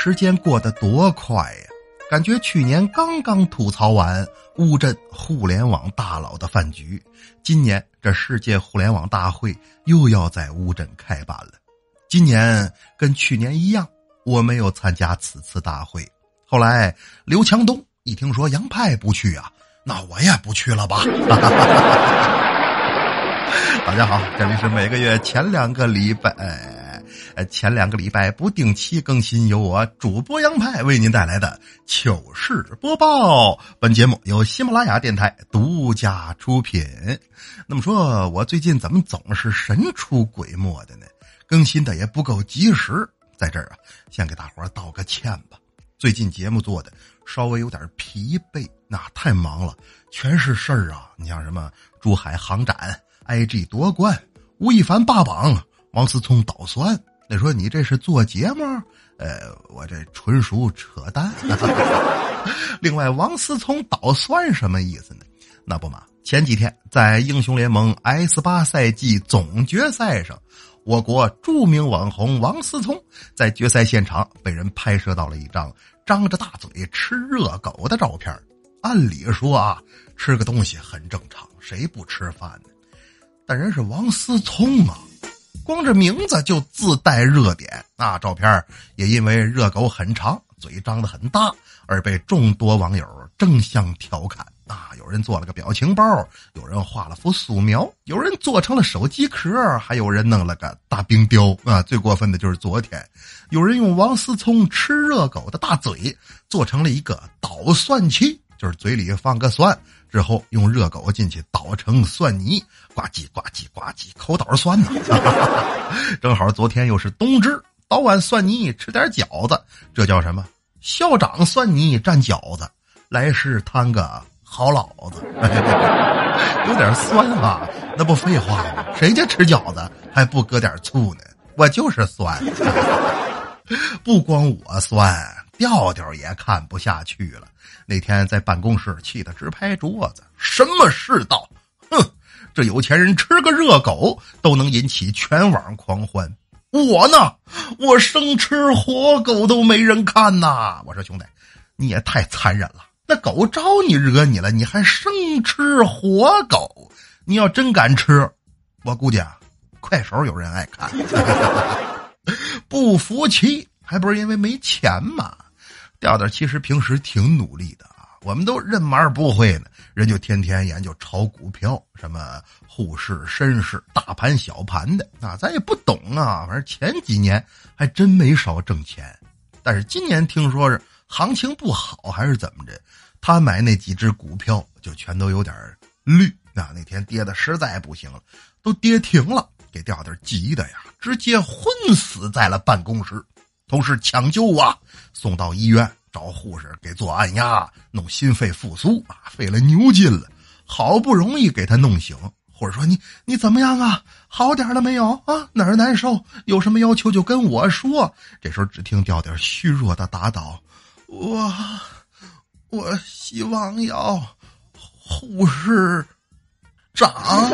时间过得多快呀！感觉去年刚刚吐槽完乌镇互联网大佬的饭局，今年这世界互联网大会又要在乌镇开办了。今年跟去年一样，我没有参加此次大会。后来刘强东一听说杨派不去啊，那我也不去了吧。大家好，这里是每个月前两个礼拜。呃，前两个礼拜不定期更新，由我主播杨派为您带来的糗事播报。本节目由喜马拉雅电台独家出品。那么说，我最近怎么总是神出鬼没的呢？更新的也不够及时，在这儿啊，先给大伙道个歉吧。最近节目做的稍微有点疲惫，那太忙了，全是事儿啊。你像什么珠海航展、IG 夺冠、吴亦凡霸榜。王思聪捣蒜，那说你这是做节目？呃，我这纯属扯淡。另外，王思聪捣蒜什么意思呢？那不嘛，前几天在英雄联盟 S 八赛季总决赛上，我国著名网红王思聪在决赛现场被人拍摄到了一张张着大嘴吃热狗的照片。按理说啊，吃个东西很正常，谁不吃饭呢？但人是王思聪啊。光这名字就自带热点啊！照片也因为热狗很长、嘴张得很大而被众多网友争相调侃啊！有人做了个表情包，有人画了幅素描，有人做成了手机壳，还有人弄了个大冰雕啊！最过分的就是昨天，有人用王思聪吃热狗的大嘴做成了一个捣蒜器，就是嘴里放个蒜。之后用热狗进去捣成蒜泥，呱唧呱唧呱唧，口倒酸呐！正好昨天又是冬至，捣完蒜泥吃点饺子，这叫什么？校长蒜泥蘸饺子，来世摊个好老子，有点酸啊！那不废话吗？谁家吃饺子还不搁点醋呢？我就是酸，不光我酸。调调也看不下去了，那天在办公室气得直拍桌子。什么世道？哼！这有钱人吃个热狗都能引起全网狂欢，我呢，我生吃活狗都没人看呐！我说兄弟，你也太残忍了。那狗招你惹你了，你还生吃活狗？你要真敢吃，我估计啊，快手有人爱看。不服气还不是因为没钱吗？调调其实平时挺努力的啊，我们都认门不会呢，人就天天研究炒股票，什么沪市、深市、大盘、小盘的啊，咱也不懂啊。反正前几年还真没少挣钱，但是今年听说是行情不好还是怎么着，他买那几只股票就全都有点绿啊。那天跌的实在不行了，都跌停了，给调调急的呀，直接昏死在了办公室。同时抢救啊，送到医院找护士给做按压，弄心肺复苏啊，费了牛劲了，好不容易给他弄醒。护士说：“你你怎么样啊？好点了没有啊？哪儿难受？有什么要求就跟我说。”这时候只听调调虚弱的答道：“我我希望要护士。”长，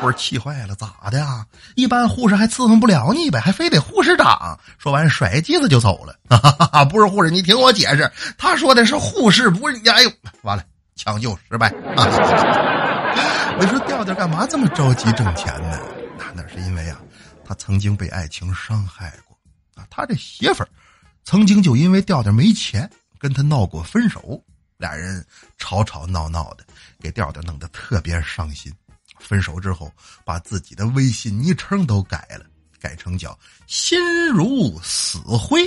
护士气坏了，咋的呀？一般护士还伺候不了你呗，还非得护士长。说完甩机子就走了。哈哈哈不是护士，你听我解释，他说的是护士，不是你。哎呦，完了，抢救失败。你说调调干嘛这么着急挣钱呢？那那是因为啊，他曾经被爱情伤害过啊。他这媳妇儿曾经就因为调调没钱跟他闹过分手。俩人吵吵闹闹的，给调调弄得特别伤心。分手之后，把自己的微信昵称都改了，改成叫“心如死灰”。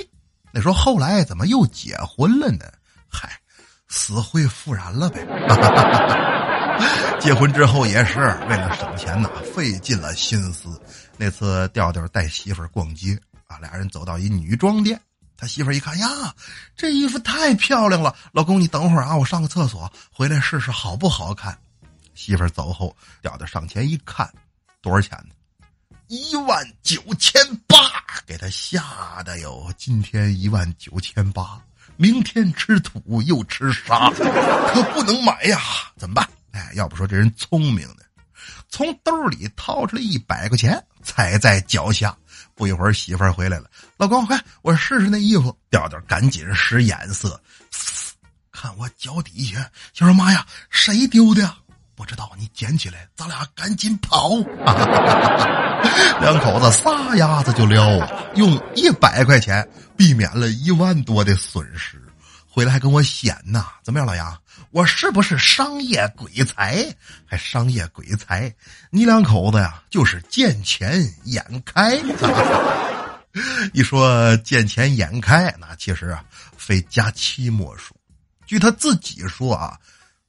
那说后来怎么又结婚了呢？嗨，死灰复燃了呗。结婚之后也是为了省钱呐，费尽了心思。那次调调带媳妇儿逛街啊，俩人走到一女装店。他媳妇一看呀，这衣服太漂亮了，老公你等会儿啊，我上个厕所，回来试试好不好看。媳妇走后，调调上前一看，多少钱呢？一万九千八，给他吓得哟！今天一万九千八，明天吃土又吃沙，可不能买呀！怎么办？哎，要不说这人聪明呢，从兜里掏出来一百块钱，踩在脚下。不一会儿，媳妇儿回来了，老公，快，我试试那衣服。调调赶紧使眼色，看我脚底下，就说妈呀，谁丢的？不知道，你捡起来，咱俩赶紧跑。两口子撒丫子就撩啊，用一百块钱避免了一万多的损失。回来还跟我显呢，怎么样，老杨？我是不是商业鬼才？还商业鬼才？你两口子呀，就是见钱眼开。一说见钱眼开，那其实啊，非佳期莫属。据他自己说啊，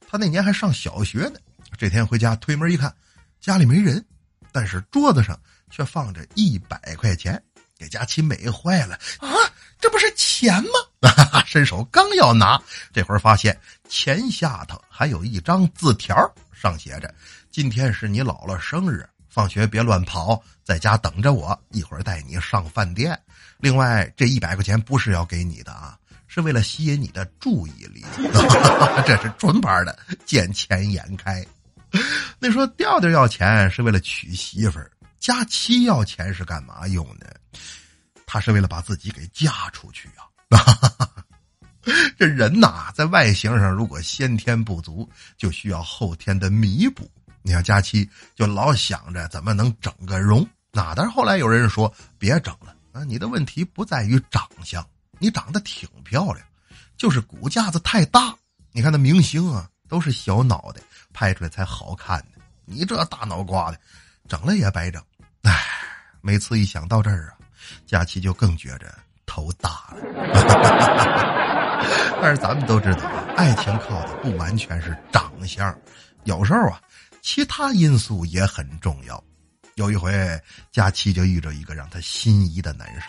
他那年还上小学呢。这天回家推门一看，家里没人，但是桌子上却放着一百块钱，给佳琪美坏了啊！这不是钱吗？伸手刚要拿，这会儿发现钱下头还有一张字条，上写着：“今天是你姥姥生日，放学别乱跑，在家等着我，一会儿带你上饭店。另外，这一百块钱不是要给你的啊。”是为了吸引你的注意力，这是纯牌的见钱眼开。那说调调要钱是为了娶媳妇儿，佳期要钱是干嘛用的？他是为了把自己给嫁出去啊！这人呐，在外形上如果先天不足，就需要后天的弥补。你看佳期就老想着怎么能整个容，那但是后来有人说别整了啊，你的问题不在于长相。你长得挺漂亮，就是骨架子太大。你看那明星啊，都是小脑袋拍出来才好看呢。你这大脑瓜的，整了也白整。唉，每次一想到这儿啊，佳琪就更觉着头大了。但是咱们都知道，爱情靠的不完全是长相，有时候啊，其他因素也很重要。有一回，佳琪就遇着一个让他心仪的男生。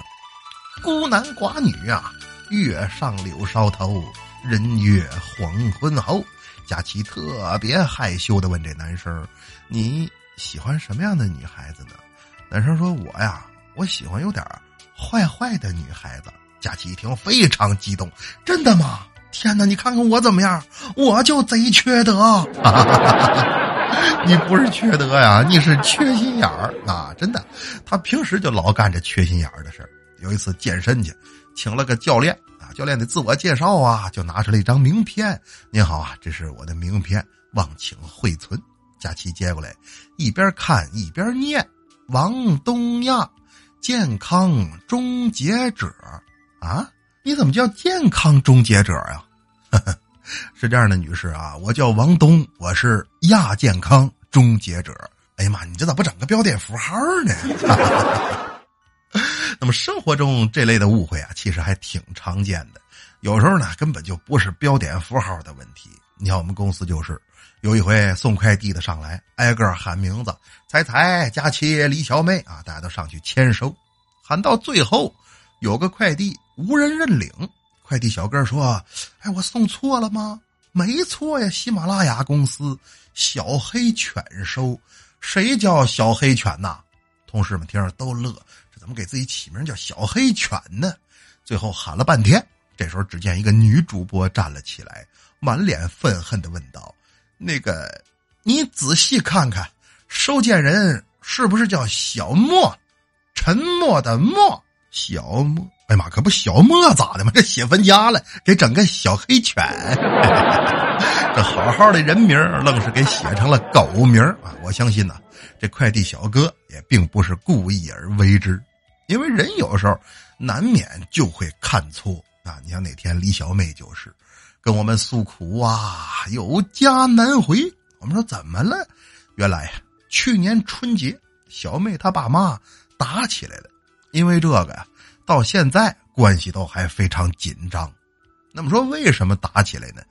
孤男寡女啊，月上柳梢头，人约黄昏后。佳琪特别害羞的问这男生：“你喜欢什么样的女孩子呢？”男生说：“我呀，我喜欢有点坏坏的女孩子。”佳琪一听非常激动：“真的吗？天哪！你看看我怎么样？我就贼缺德。你不是缺德呀，你是缺心眼儿啊！真的，他平时就老干这缺心眼儿的事儿。”有一次健身去，请了个教练啊，教练的自我介绍啊，就拿出了一张名片。您好啊，这是我的名片，望请惠存。佳琪接过来，一边看一边念：“王东亚，健康终结者啊，你怎么叫健康终结者呀？” 是这样的，女士啊，我叫王东，我是亚健康终结者。哎呀妈，你这咋不整个标点符号呢？那么生活中这类的误会啊，其实还挺常见的。有时候呢，根本就不是标点符号的问题。你看我们公司就是，有一回送快递的上来，挨个喊名字，彩彩、佳琪、李小妹啊，大家都上去签收。喊到最后，有个快递无人认领，快递小哥说：“哎，我送错了吗？”“没错呀，喜马拉雅公司小黑犬收。”“谁叫小黑犬呐？”同事们听着都乐。这怎么给自己起名叫小黑犬呢？最后喊了半天，这时候只见一个女主播站了起来，满脸愤恨的问道：“那个，你仔细看看，收件人是不是叫小莫？沉默的默，小莫。哎呀妈，可不小莫咋的嘛？这写分家了，给整个小黑犬。这好好的人名，愣是给写成了狗名啊！我相信呢，这快递小哥也并不是故意而为之。”因为人有时候难免就会看错啊！你像那天李小妹就是跟我们诉苦啊，有家难回。我们说怎么了？原来呀，去年春节小妹她爸妈打起来了，因为这个呀，到现在关系都还非常紧张。那么说为什么打起来呢？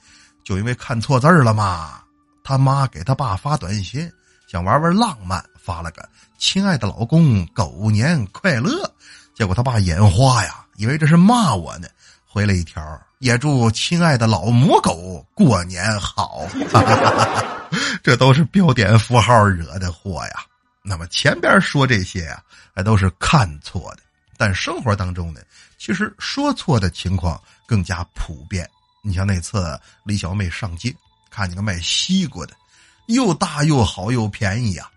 就因为看错字了嘛。他妈给他爸发短信，想玩玩浪漫。发了个“亲爱的老公，狗年快乐”，结果他爸眼花呀，以为这是骂我呢，回了一条“也祝亲爱的老母狗过年好”，这都是标点符号惹的祸呀。那么前边说这些呀，还都是看错的，但生活当中呢，其实说错的情况更加普遍。你像那次李小妹上街，看见个卖西瓜的。又大又好又便宜呀。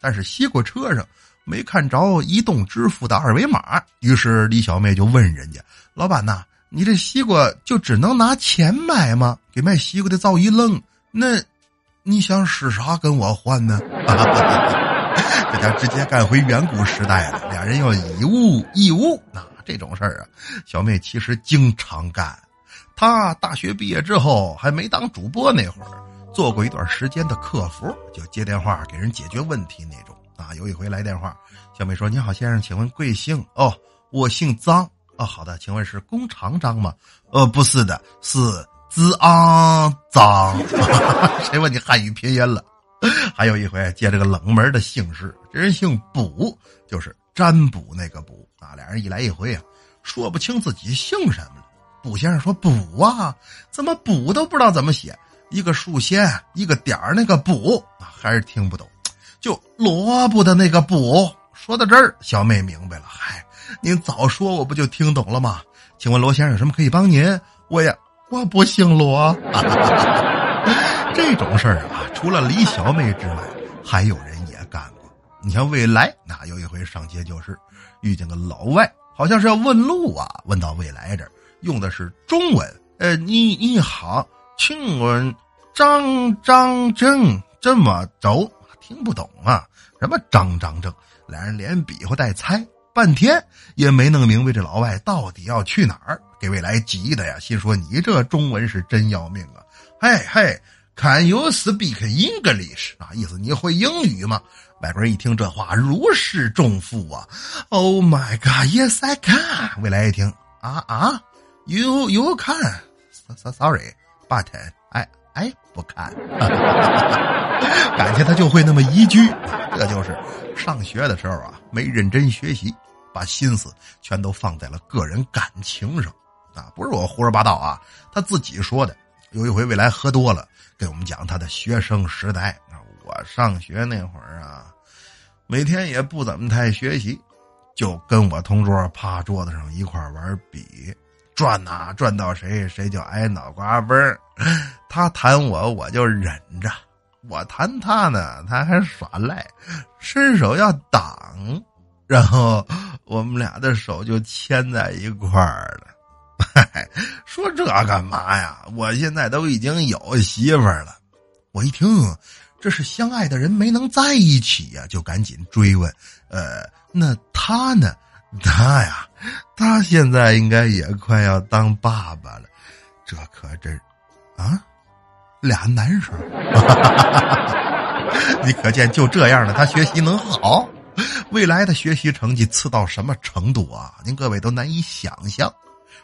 但是西瓜车上没看着移动支付的二维码，于是李小妹就问人家：“老板呐，你这西瓜就只能拿钱买吗？”给卖西瓜的造一愣：“那你想使啥跟我换呢？” 这家直接干回远古时代了，俩人要以物易物。那这种事儿啊，小妹其实经常干。她大学毕业之后还没当主播那会儿，做过一段时间的客服，就接电话给人解决问题那种。啊，有一回来电话，小妹说：“你好，先生，请问贵姓？”哦，我姓张。哦，好的，请问是工长张吗？呃，不是的，是子昂张。谁问你汉语拼音了？还有一回借这个冷门的姓氏，这人姓卜，就是占卜那个卜啊。俩人一来一回啊，说不清自己姓什么了。卜先生说：“卜啊，怎么卜都不知道怎么写？一个竖线，一个点儿，那个卜啊，还是听不懂。就萝卜的那个卜。”说到这儿，小妹明白了。嗨，您早说，我不就听懂了吗？请问罗先生有什么可以帮您？我呀，我不姓罗。这种事儿啊，除了李小妹之外，还有人也干过。你像未来，那有一回上街就是，遇见个老外，好像是要问路啊，问到未来这儿，用的是中文。呃，你你好，请问张张正怎么走？听不懂啊，什么张张正？俩人连比划带猜，半天也没弄明白这老外到底要去哪儿。给未来急的呀，心说你这中文是真要命啊！嘿嘿。Can you speak English？啊，意思你会英语吗？外国人一听这话，如释重负啊！Oh my God，Yes I can。未来一听啊啊，You you can？Sorry，but I I 不看。感情他就会那么一句，这就是上学的时候啊，没认真学习，把心思全都放在了个人感情上啊！不是我胡说八道啊，他自己说的。有一回，未来喝多了，跟我们讲他的学生时代。我上学那会儿啊，每天也不怎么太学习，就跟我同桌趴桌子上一块玩笔，转呐转到谁谁就挨脑瓜崩他弹我，我就忍着；我弹他呢，他还耍赖，伸手要挡，然后我们俩的手就牵在一块儿了。说这干嘛呀？我现在都已经有媳妇儿了。我一听，这是相爱的人没能在一起呀，就赶紧追问：“呃，那他呢？他呀，他现在应该也快要当爸爸了。这可真啊，俩男生。你可见就这样的他学习能好？未来的学习成绩次到什么程度啊？您各位都难以想象。”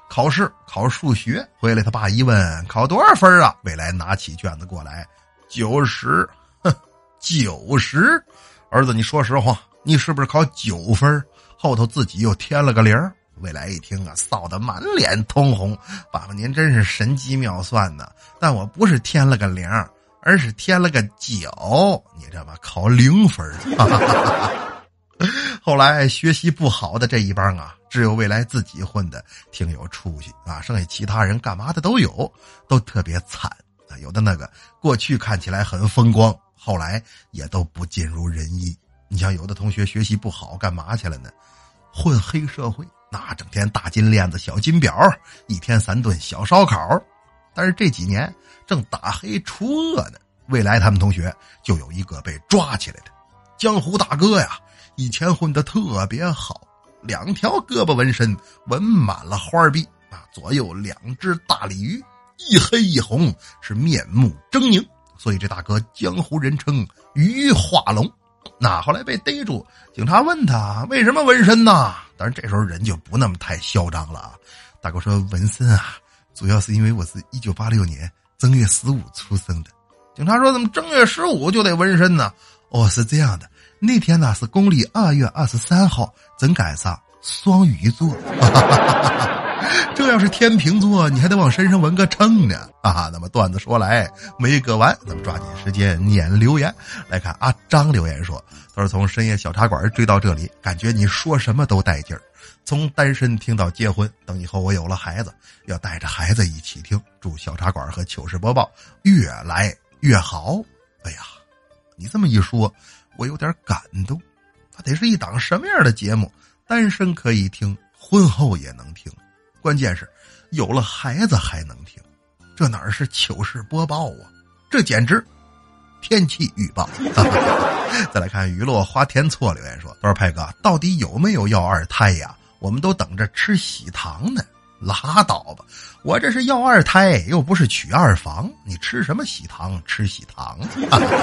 考试考数学回来，他爸一问考多少分啊？未来拿起卷子过来，九十，哼，九十。儿子，你说实话，你是不是考九分？后头自己又添了个零。未来一听啊，臊得满脸通红。爸爸，您真是神机妙算呢。但我不是添了个零，而是添了个九。你这吧，考零分。后来学习不好的这一帮啊。只有未来自己混的挺有出息啊，剩下其他人干嘛的都有，都特别惨啊。有的那个过去看起来很风光，后来也都不尽如人意。你像有的同学学习不好，干嘛去了呢？混黑社会，那整天大金链子、小金表，一天三顿小烧烤。但是这几年正打黑除恶呢，未来他们同学就有一个被抓起来的江湖大哥呀，以前混的特别好。两条胳膊纹身，纹满了花臂啊！左右两只大鲤鱼，一黑一红，是面目狰狞。所以这大哥江湖人称鱼化龙。那后来被逮住，警察问他为什么纹身呢？但是这时候人就不那么太嚣张了啊。大哥说纹身啊，主要是因为我是一九八六年正月十五出生的。警察说怎么正月十五就得纹身呢？哦，是这样的。那天呢是公历二月二十三号，正赶上双鱼座。这要是天平座，你还得往身上纹个秤呢啊！那么段子说来没个完，咱们抓紧时间念留言来看。阿张留言说：“他说从深夜小茶馆追到这里，感觉你说什么都带劲儿。从单身听到结婚，等以后我有了孩子，要带着孩子一起听。祝小茶馆和糗事播报越来越好。”哎呀。你这么一说，我有点感动。它得是一档什么样的节目？单身可以听，婚后也能听，关键是有了孩子还能听。这哪是糗事播报啊？这简直天气预报。再来看娱乐花田错留言说：“他说派哥，到底有没有要二胎呀？我们都等着吃喜糖呢。”拉倒吧，我这是要二胎，又不是娶二房，你吃什么喜糖？吃喜糖？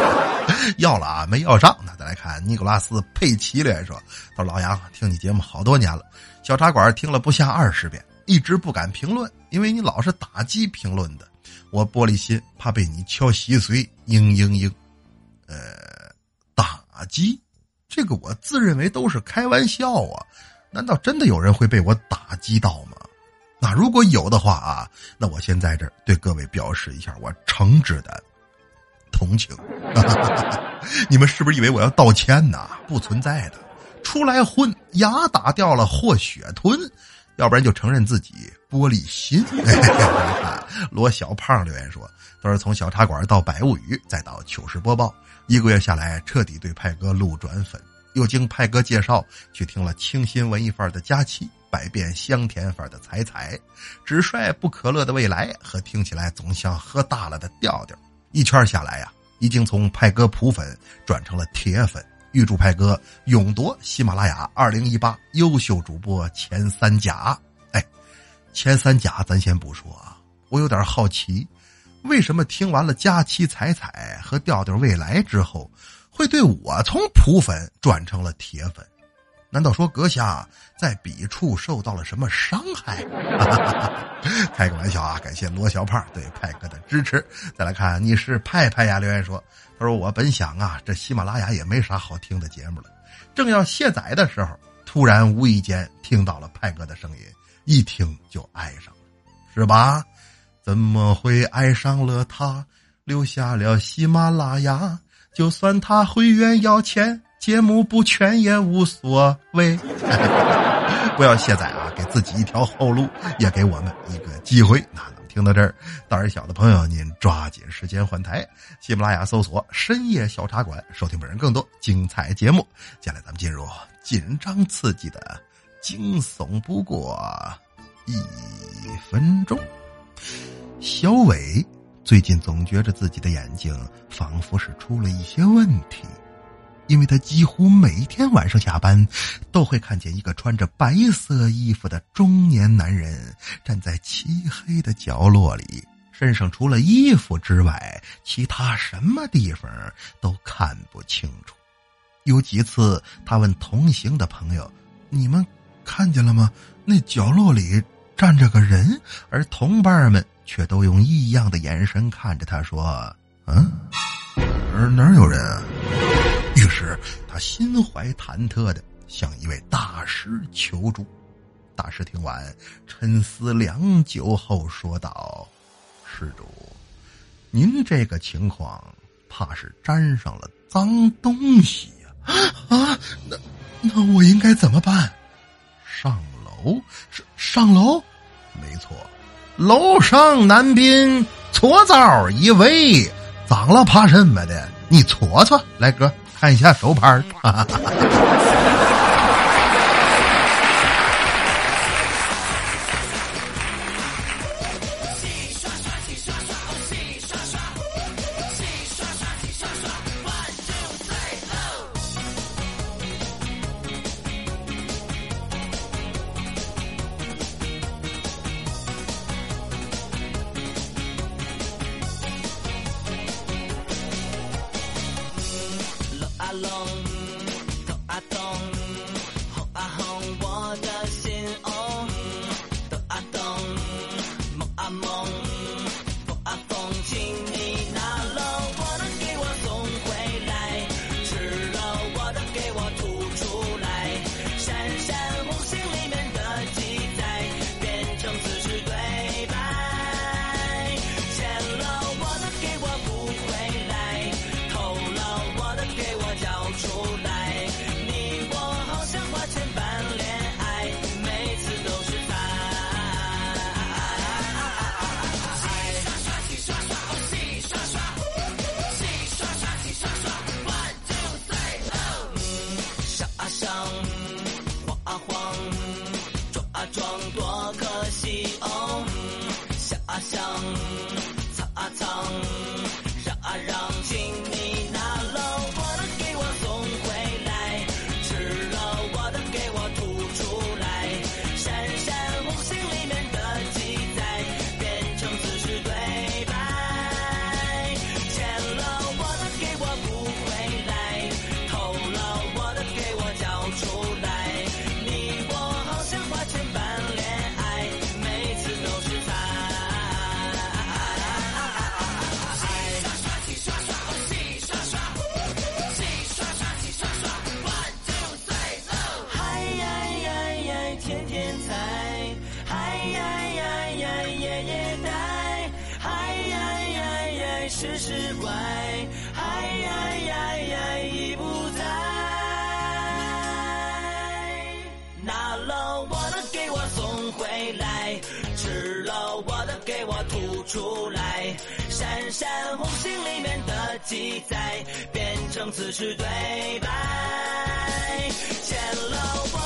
要了啊，没要上。那再来看尼古拉斯佩奇留言说：“他说老杨，听你节目好多年了，小茶馆听了不下二十遍，一直不敢评论，因为你老是打击评论的，我玻璃心，怕被你敲稀碎。嘤嘤嘤，呃，打击，这个我自认为都是开玩笑啊，难道真的有人会被我打击到吗？”那如果有的话啊，那我先在这儿对各位表示一下我诚挚的同情。你们是不是以为我要道歉呢？不存在的，出来混，牙打掉了或血吞，要不然就承认自己玻璃心。罗小胖留言说：“都是从小茶馆到百物语，再到糗事播报，一个月下来，彻底对派哥路转粉。又经派哥介绍，去听了清新文艺范儿的佳期。”百变香甜范的彩彩，只帅不可乐的未来和听起来总像喝大了的调调，一圈下来呀，已经从派哥普粉转成了铁粉。预祝派哥勇夺喜马拉雅二零一八优秀主播前三甲。哎，前三甲咱先不说啊，我有点好奇，为什么听完了佳期彩彩和调调未来之后，会对我从普粉转成了铁粉？难道说阁下在笔触受到了什么伤害？开个玩笑啊！感谢罗小胖对派哥的支持。再来看，你是派派呀？留言说：“他说我本想啊，这喜马拉雅也没啥好听的节目了，正要卸载的时候，突然无意间听到了派哥的声音，一听就爱上了，是吧？怎么会爱上了他？留下了喜马拉雅，就算他会员要钱。”节目不全也无所谓，不要卸载啊！给自己一条后路，也给我们一个机会。那能听到这儿，胆儿小的朋友您抓紧时间换台。喜马拉雅搜索“深夜小茶馆”，收听本人更多精彩节目。接下来咱们进入紧张刺激的惊悚不过一分钟。小伟最近总觉着自己的眼睛仿佛是出了一些问题。因为他几乎每天晚上下班，都会看见一个穿着白色衣服的中年男人站在漆黑的角落里，身上除了衣服之外，其他什么地方都看不清楚。有几次，他问同行的朋友：“你们看见了吗？那角落里站着个人。”而同伴们却都用异样的眼神看着他，说：“嗯，哪哪有人啊？”于是他心怀忐忑的向一位大师求助。大师听完，沉思良久后说道：“施主，您这个情况怕是沾上了脏东西呀！啊，那那我应该怎么办？上楼？上上楼？没错，楼上男宾搓澡一位，脏了怕什么的？你搓搓，来哥。”看一下手牌儿。出来，闪闪红星里面的记载变成此时对白，见了我。